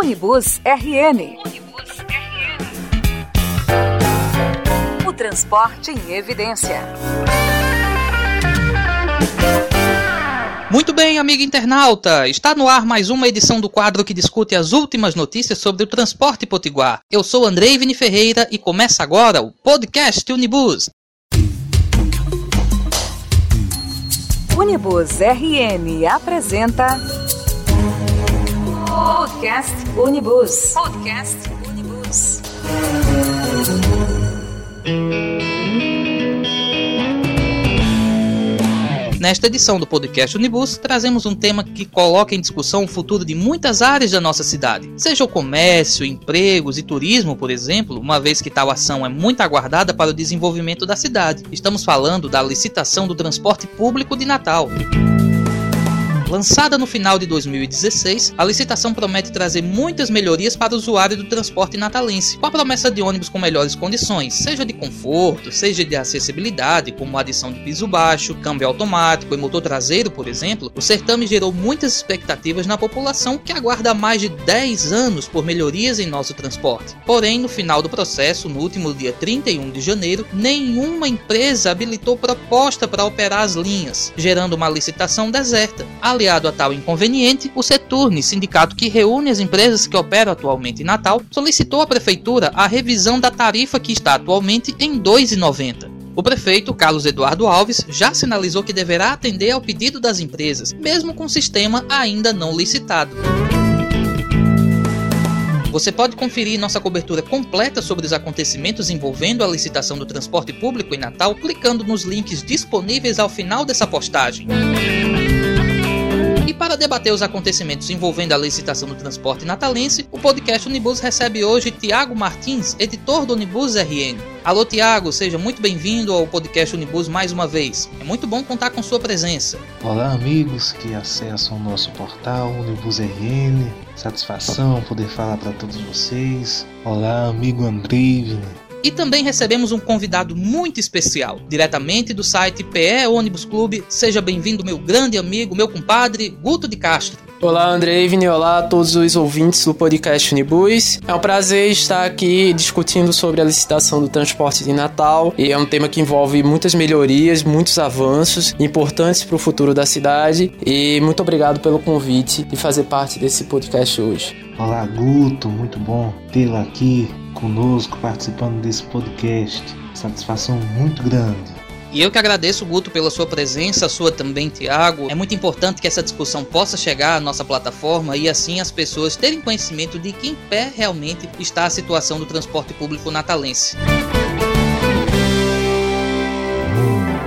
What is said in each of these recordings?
Unibus RN. O transporte em evidência. Muito bem, amigo internauta! Está no ar mais uma edição do quadro que discute as últimas notícias sobre o transporte potiguar. Eu sou Andrei Vini Ferreira e começa agora o podcast Unibus. Unibus RN apresenta Podcast Unibus. Podcast Unibus. Nesta edição do podcast Unibus, trazemos um tema que coloca em discussão o futuro de muitas áreas da nossa cidade, seja o comércio, empregos e turismo, por exemplo, uma vez que tal ação é muito aguardada para o desenvolvimento da cidade. Estamos falando da licitação do transporte público de Natal. Lançada no final de 2016, a licitação promete trazer muitas melhorias para o usuário do transporte natalense, com a promessa de ônibus com melhores condições, seja de conforto, seja de acessibilidade, como a adição de piso baixo, câmbio automático e motor traseiro, por exemplo. O certame gerou muitas expectativas na população que aguarda mais de 10 anos por melhorias em nosso transporte. Porém, no final do processo, no último dia 31 de janeiro, nenhuma empresa habilitou proposta para operar as linhas, gerando uma licitação deserta. Aliado a tal inconveniente, o Seturne, sindicato que reúne as empresas que operam atualmente em Natal, solicitou à prefeitura a revisão da tarifa que está atualmente em R$ 2,90. O prefeito, Carlos Eduardo Alves, já sinalizou que deverá atender ao pedido das empresas, mesmo com o sistema ainda não licitado. Você pode conferir nossa cobertura completa sobre os acontecimentos envolvendo a licitação do transporte público em Natal clicando nos links disponíveis ao final dessa postagem. Para debater os acontecimentos envolvendo a licitação do transporte natalense, o podcast Unibus recebe hoje Tiago Martins, editor do Unibus RN. Alô Tiago, seja muito bem-vindo ao podcast Unibus mais uma vez. É muito bom contar com sua presença. Olá amigos que acessam o nosso portal Unibus RN. Satisfação poder falar para todos vocês. Olá amigo Andrei. E também recebemos um convidado muito especial, diretamente do site PE Ônibus Clube. Seja bem-vindo, meu grande amigo, meu compadre, Guto de Castro. Olá, André Evne, olá a todos os ouvintes do podcast Unibus. É um prazer estar aqui discutindo sobre a licitação do transporte de Natal e é um tema que envolve muitas melhorias, muitos avanços importantes para o futuro da cidade. E muito obrigado pelo convite de fazer parte desse podcast hoje. Olá, Guto, muito bom tê-lo aqui conosco participando desse podcast. Satisfação muito grande. E eu que agradeço, Guto, pela sua presença, a sua também, Tiago. É muito importante que essa discussão possa chegar à nossa plataforma e assim as pessoas terem conhecimento de que em pé realmente está a situação do transporte público natalense.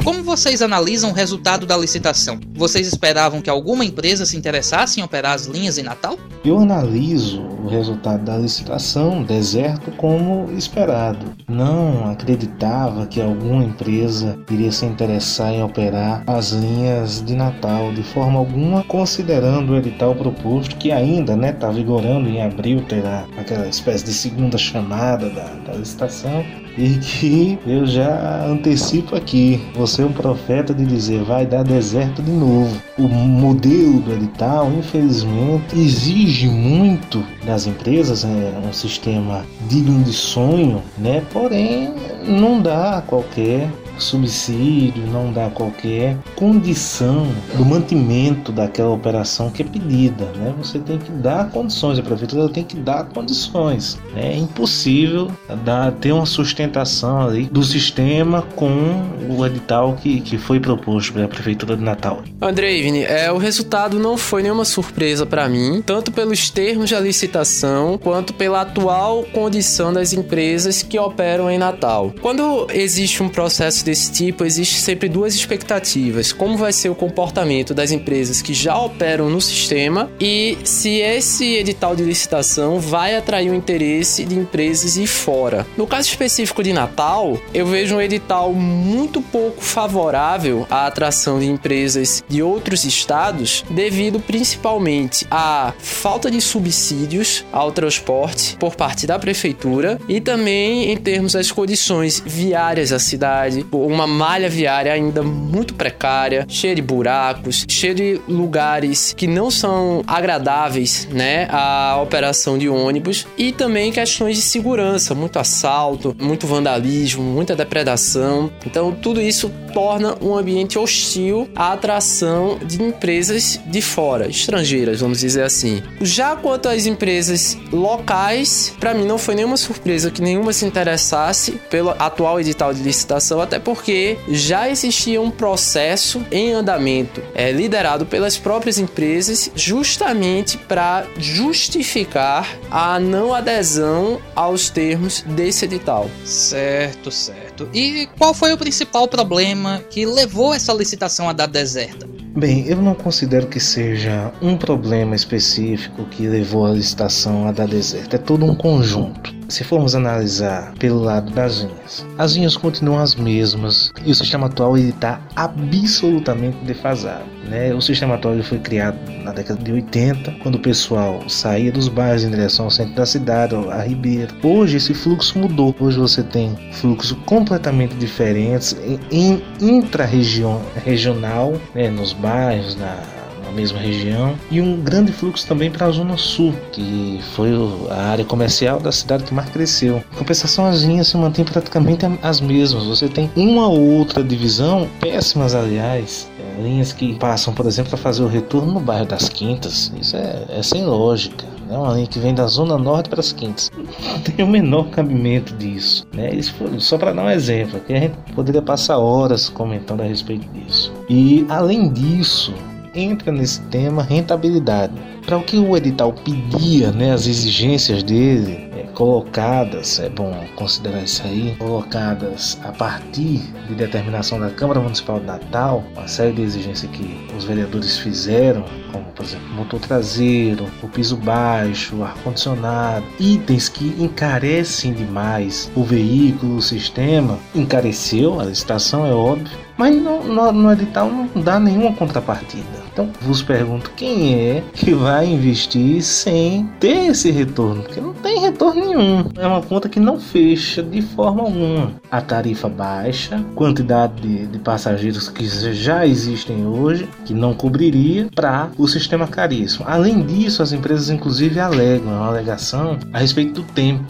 Como vocês analisam o resultado da licitação? Vocês esperavam que alguma empresa se interessasse em operar as linhas em Natal? Eu analiso o resultado da licitação deserto como esperado. Não acreditava que alguma empresa iria se interessar em operar as linhas de Natal de forma alguma, considerando o edital proposto que ainda está né, tá vigorando em abril, terá aquela espécie de segunda chamada da, da licitação e que eu já antecipo aqui, você é um profeta de dizer vai dar deserto de novo. O modelo do edital, infelizmente, exige muito das empresas, é um sistema digno de sonho, né? Porém, não dá qualquer subsídio, não dá qualquer condição do mantimento daquela operação que é pedida. Né? Você tem que dar condições, a prefeitura tem que dar condições. Né? É impossível dar, ter uma sustentação ali do sistema com o edital que, que foi proposto pela prefeitura de Natal. André Ivni, é, o resultado não foi nenhuma surpresa para mim, tanto pelos termos da licitação quanto pela atual condição das empresas que operam em Natal. Quando existe um processo de desse tipo, existe sempre duas expectativas: como vai ser o comportamento das empresas que já operam no sistema e se esse edital de licitação vai atrair o interesse de empresas e fora. No caso específico de Natal, eu vejo um edital muito pouco favorável à atração de empresas de outros estados, devido principalmente à falta de subsídios ao transporte por parte da prefeitura e também em termos das condições viárias da cidade, uma malha viária ainda muito precária, cheia de buracos, cheia de lugares que não são agradáveis, né, à operação de ônibus e também questões de segurança, muito assalto, muito vandalismo, muita depredação. Então, tudo isso torna um ambiente hostil à atração de empresas de fora, estrangeiras, vamos dizer assim. Já quanto às empresas locais, para mim não foi nenhuma surpresa que nenhuma se interessasse pelo atual edital de licitação, até porque já existia um processo em andamento, é, liderado pelas próprias empresas, justamente para justificar a não adesão aos termos desse edital. Certo, certo. E qual foi o principal problema que levou essa licitação a dar deserta? Bem, eu não considero que seja um problema específico que levou a licitação a dar deserto. É todo um conjunto. Se formos analisar pelo lado das linhas, as linhas continuam as mesmas e o sistema atual está absolutamente defasado. Né? O sistema atual foi criado na década de 80, quando o pessoal saía dos bairros em direção ao centro da cidade, a Ribeira. Hoje esse fluxo mudou. Hoje você tem fluxos completamente diferentes em intra-regional, né? nos bairros, na mesma região, e um grande fluxo também para a Zona Sul, que foi a área comercial da cidade que mais cresceu. Em compensação, as linhas se mantêm praticamente as mesmas. Você tem uma ou outra divisão, péssimas aliás, é, linhas que passam, por exemplo, para fazer o retorno no bairro das Quintas. Isso é, é sem lógica. É uma linha que vem da Zona Norte para as Quintas. Não tem o menor cabimento disso. Né? Isso foi, só para dar um exemplo, que a gente poderia passar horas comentando a respeito disso. E além disso, entra nesse tema rentabilidade. Para o que o edital pedia, né, as exigências dele, é, colocadas, é bom considerar isso aí, colocadas a partir de determinação da Câmara Municipal de Natal, uma série de exigências que os vereadores fizeram, como por exemplo motor traseiro, o piso baixo, ar-condicionado, itens que encarecem demais o veículo, o sistema, encareceu a licitação, é óbvio, mas no, no, no edital não dá nenhuma contrapartida. Então vos pergunto quem é que vai investir sem ter esse retorno, porque não tem retorno nenhum. É uma conta que não fecha de forma alguma. A tarifa baixa, quantidade de, de passageiros que já existem hoje, que não cobriria para o sistema caríssimo. Além disso, as empresas inclusive alegam, é uma alegação a respeito do tempo,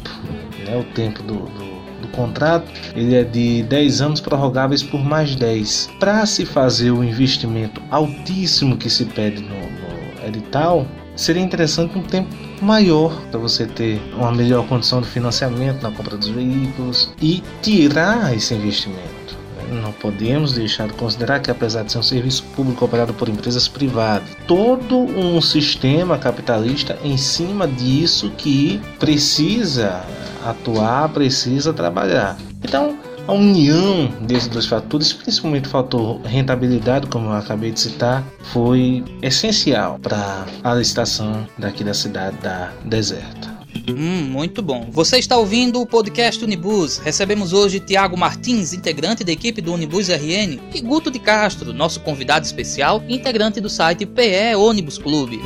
né, o tempo do, do contrato ele é de 10 anos prorrogáveis por mais 10. Para se fazer o investimento altíssimo que se pede no, no edital, seria interessante um tempo maior para você ter uma melhor condição de financiamento na compra dos veículos e tirar esse investimento. Não podemos deixar de considerar que, apesar de ser um serviço público operado por empresas privadas, todo um sistema capitalista em cima disso que precisa atuar, precisa trabalhar. Então, a união desses dois fatores, principalmente o fator rentabilidade, como eu acabei de citar, foi essencial para a licitação daqui da cidade da Deserta. Hum, muito bom. Você está ouvindo o podcast Unibus. Recebemos hoje Tiago Martins, integrante da equipe do Unibus RN, e Guto de Castro, nosso convidado especial, integrante do site PE Ônibus Clube.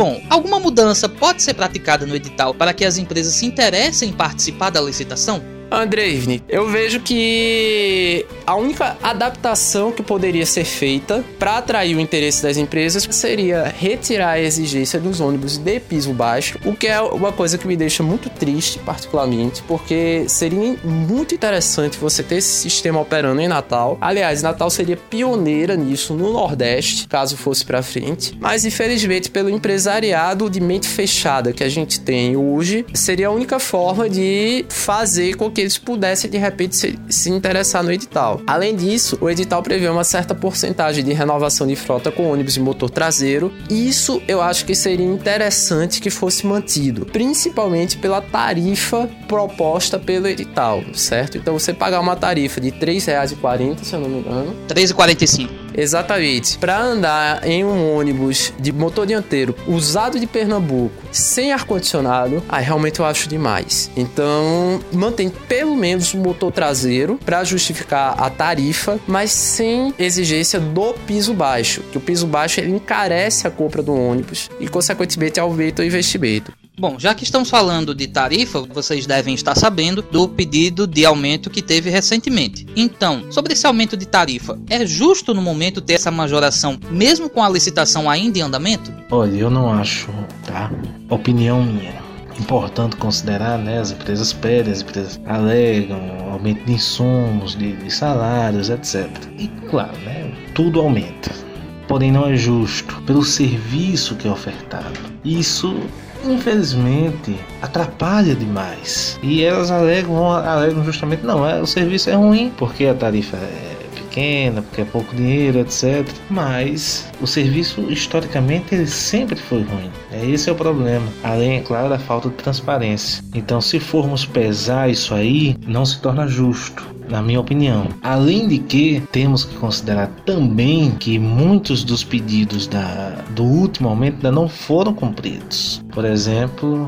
Bom, alguma mudança pode ser praticada no edital para que as empresas se interessem em participar da licitação? Andreivni, eu vejo que a única adaptação que poderia ser feita para atrair o interesse das empresas seria retirar a exigência dos ônibus de piso baixo, o que é uma coisa que me deixa muito triste, particularmente, porque seria muito interessante você ter esse sistema operando em Natal. Aliás, Natal seria pioneira nisso no Nordeste, caso fosse para frente, mas infelizmente pelo empresariado de mente fechada que a gente tem hoje, seria a única forma de fazer com que que eles pudessem de repente se, se interessar no edital. Além disso, o edital prevê uma certa porcentagem de renovação de frota com ônibus de motor traseiro. Isso eu acho que seria interessante que fosse mantido, principalmente pela tarifa proposta pelo edital, certo? Então você pagar uma tarifa de R$ 3,40, se eu não me engano. R$ 3,45. Exatamente. Para andar em um ônibus de motor dianteiro usado de Pernambuco, sem ar-condicionado, aí realmente eu acho demais. Então, mantém pelo menos o motor traseiro para justificar a tarifa, mas sem exigência do piso baixo, que o piso baixo ele encarece a compra do ônibus e, consequentemente, aumenta o investimento. Bom, já que estamos falando de tarifa, vocês devem estar sabendo do pedido de aumento que teve recentemente. Então, sobre esse aumento de tarifa, é justo no momento ter essa majoração, mesmo com a licitação ainda em andamento? Olha, eu não acho, tá? Opinião minha importante considerar, né? As empresas pedem, as empresas alegam aumento de insumos, de, de salários, etc. E claro, né? Tudo aumenta. Porém, não é justo pelo serviço que é ofertado. Isso infelizmente atrapalha demais. E elas alegam, alegam justamente, não, é, o serviço é ruim porque a tarifa é pequena, porque é pouco dinheiro, etc. Mas o serviço historicamente ele sempre foi ruim. É esse é o problema. Além, é claro, da falta de transparência. Então, se formos pesar isso aí, não se torna justo na minha opinião. Além de que temos que considerar também que muitos dos pedidos da, do último aumento ainda não foram cumpridos. Por exemplo,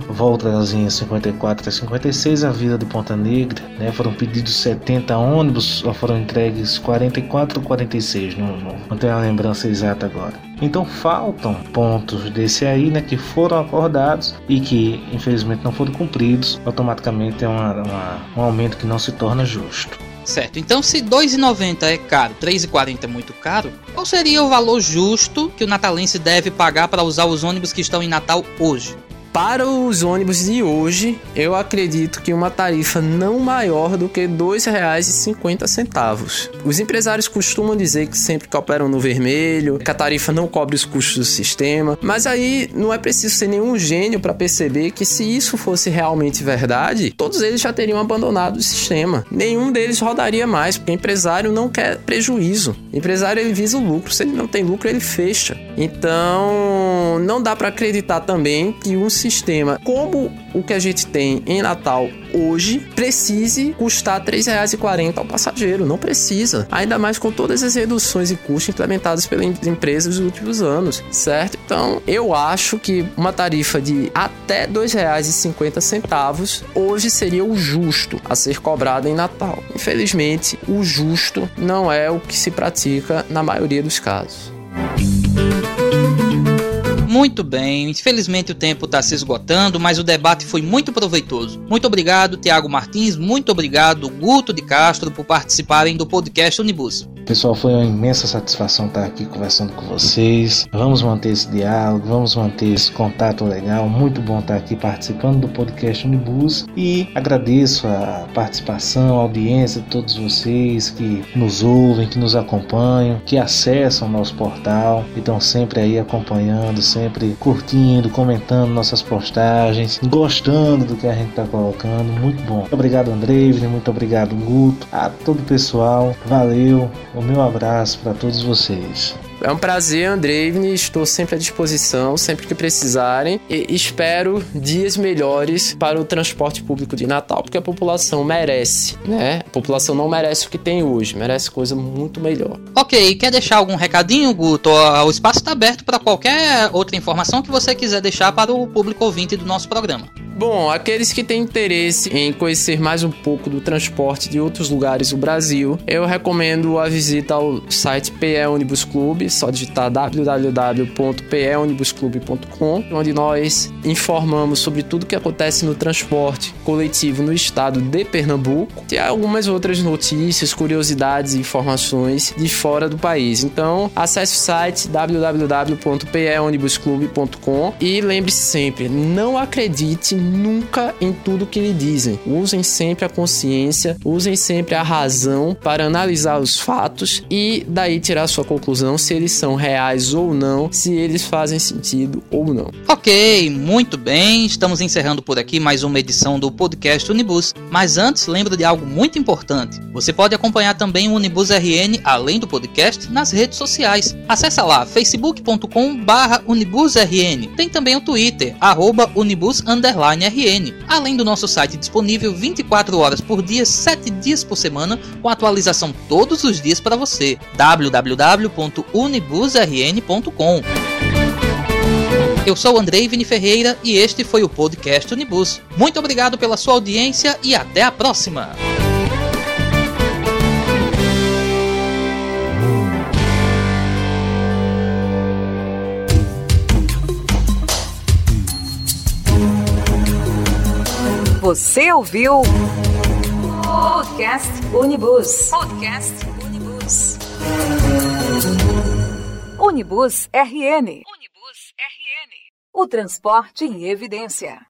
linhas 54 a 56, a Vila de Ponta Negra, né, foram pedidos 70 ônibus, só foram entregues 44 ou 46, não, não, não tenho a lembrança exata agora. Então faltam pontos desse aí, né, que foram acordados e que infelizmente não foram cumpridos. Automaticamente é uma, uma, um aumento que não se torna justo. Certo, então se R$ 2,90 é caro, R$ 3,40 é muito caro, qual seria o valor justo que o natalense deve pagar para usar os ônibus que estão em Natal hoje? Para os ônibus de hoje, eu acredito que uma tarifa não maior do que R$ 2,50. Os empresários costumam dizer que sempre que operam no vermelho, que a tarifa não cobre os custos do sistema, mas aí não é preciso ser nenhum gênio para perceber que se isso fosse realmente verdade, todos eles já teriam abandonado o sistema. Nenhum deles rodaria mais, porque empresário não quer prejuízo. O empresário ele visa o lucro, se ele não tem lucro, ele fecha. Então, não dá para acreditar também que um sistema como o que a gente tem em Natal hoje precise custar R$ 3,40 ao passageiro. Não precisa. Ainda mais com todas as reduções e custos implementadas pelas empresas nos últimos anos, certo? Então, eu acho que uma tarifa de até R$ 2,50 hoje seria o justo a ser cobrado em Natal. Infelizmente, o justo não é o que se pratica na maioria dos casos. Muito bem, infelizmente o tempo está se esgotando, mas o debate foi muito proveitoso. Muito obrigado, Tiago Martins, muito obrigado, Guto de Castro, por participarem do podcast Unibus. Pessoal, foi uma imensa satisfação estar aqui conversando com vocês. Vamos manter esse diálogo, vamos manter esse contato legal. Muito bom estar aqui participando do podcast Unibus e agradeço a participação, a audiência de todos vocês que nos ouvem, que nos acompanham, que acessam nosso portal e estão sempre aí acompanhando, sempre curtindo, comentando nossas postagens, gostando do que a gente está colocando. Muito bom. Obrigado, Andrei, muito obrigado, Guto, a todo o pessoal. Valeu o meu abraço para todos vocês. É um prazer, Andreivne. Estou sempre à disposição, sempre que precisarem. E espero dias melhores para o transporte público de Natal, porque a população merece, né? A população não merece o que tem hoje, merece coisa muito melhor. Ok, quer deixar algum recadinho, Guto? O espaço está aberto para qualquer outra informação que você quiser deixar para o público ouvinte do nosso programa. Bom, aqueles que têm interesse em conhecer mais um pouco do transporte de outros lugares do Brasil, eu recomendo a visita ao site PE Ônibus Clube, só digitar www.peonibusclube.com, onde nós informamos sobre tudo que acontece no transporte coletivo no estado de Pernambuco e algumas outras notícias, curiosidades e informações de fora do país. Então, acesse o site www.peonibusclube.com e lembre-se sempre, não acredite nunca em tudo que lhe dizem. Usem sempre a consciência, usem sempre a razão para analisar os fatos e daí tirar sua conclusão se eles são reais ou não, se eles fazem sentido ou não. Ok, muito bem. Estamos encerrando por aqui mais uma edição do podcast Unibus. Mas antes, lembro de algo muito importante. Você pode acompanhar também o Unibus RN, além do podcast, nas redes sociais. Acesse lá facebook.com/unibusrn. Tem também o Twitter @unibus RN, além do nosso site disponível 24 horas por dia, 7 dias por semana, com atualização todos os dias para você. www.unibusrn.com eu sou Andrei Vini Ferreira e este foi o podcast Unibus. Muito obrigado pela sua audiência e até a próxima! Você ouviu Podcast Unibus. Podcast Unibus. Unibus RN. Unibus RN. O transporte em evidência.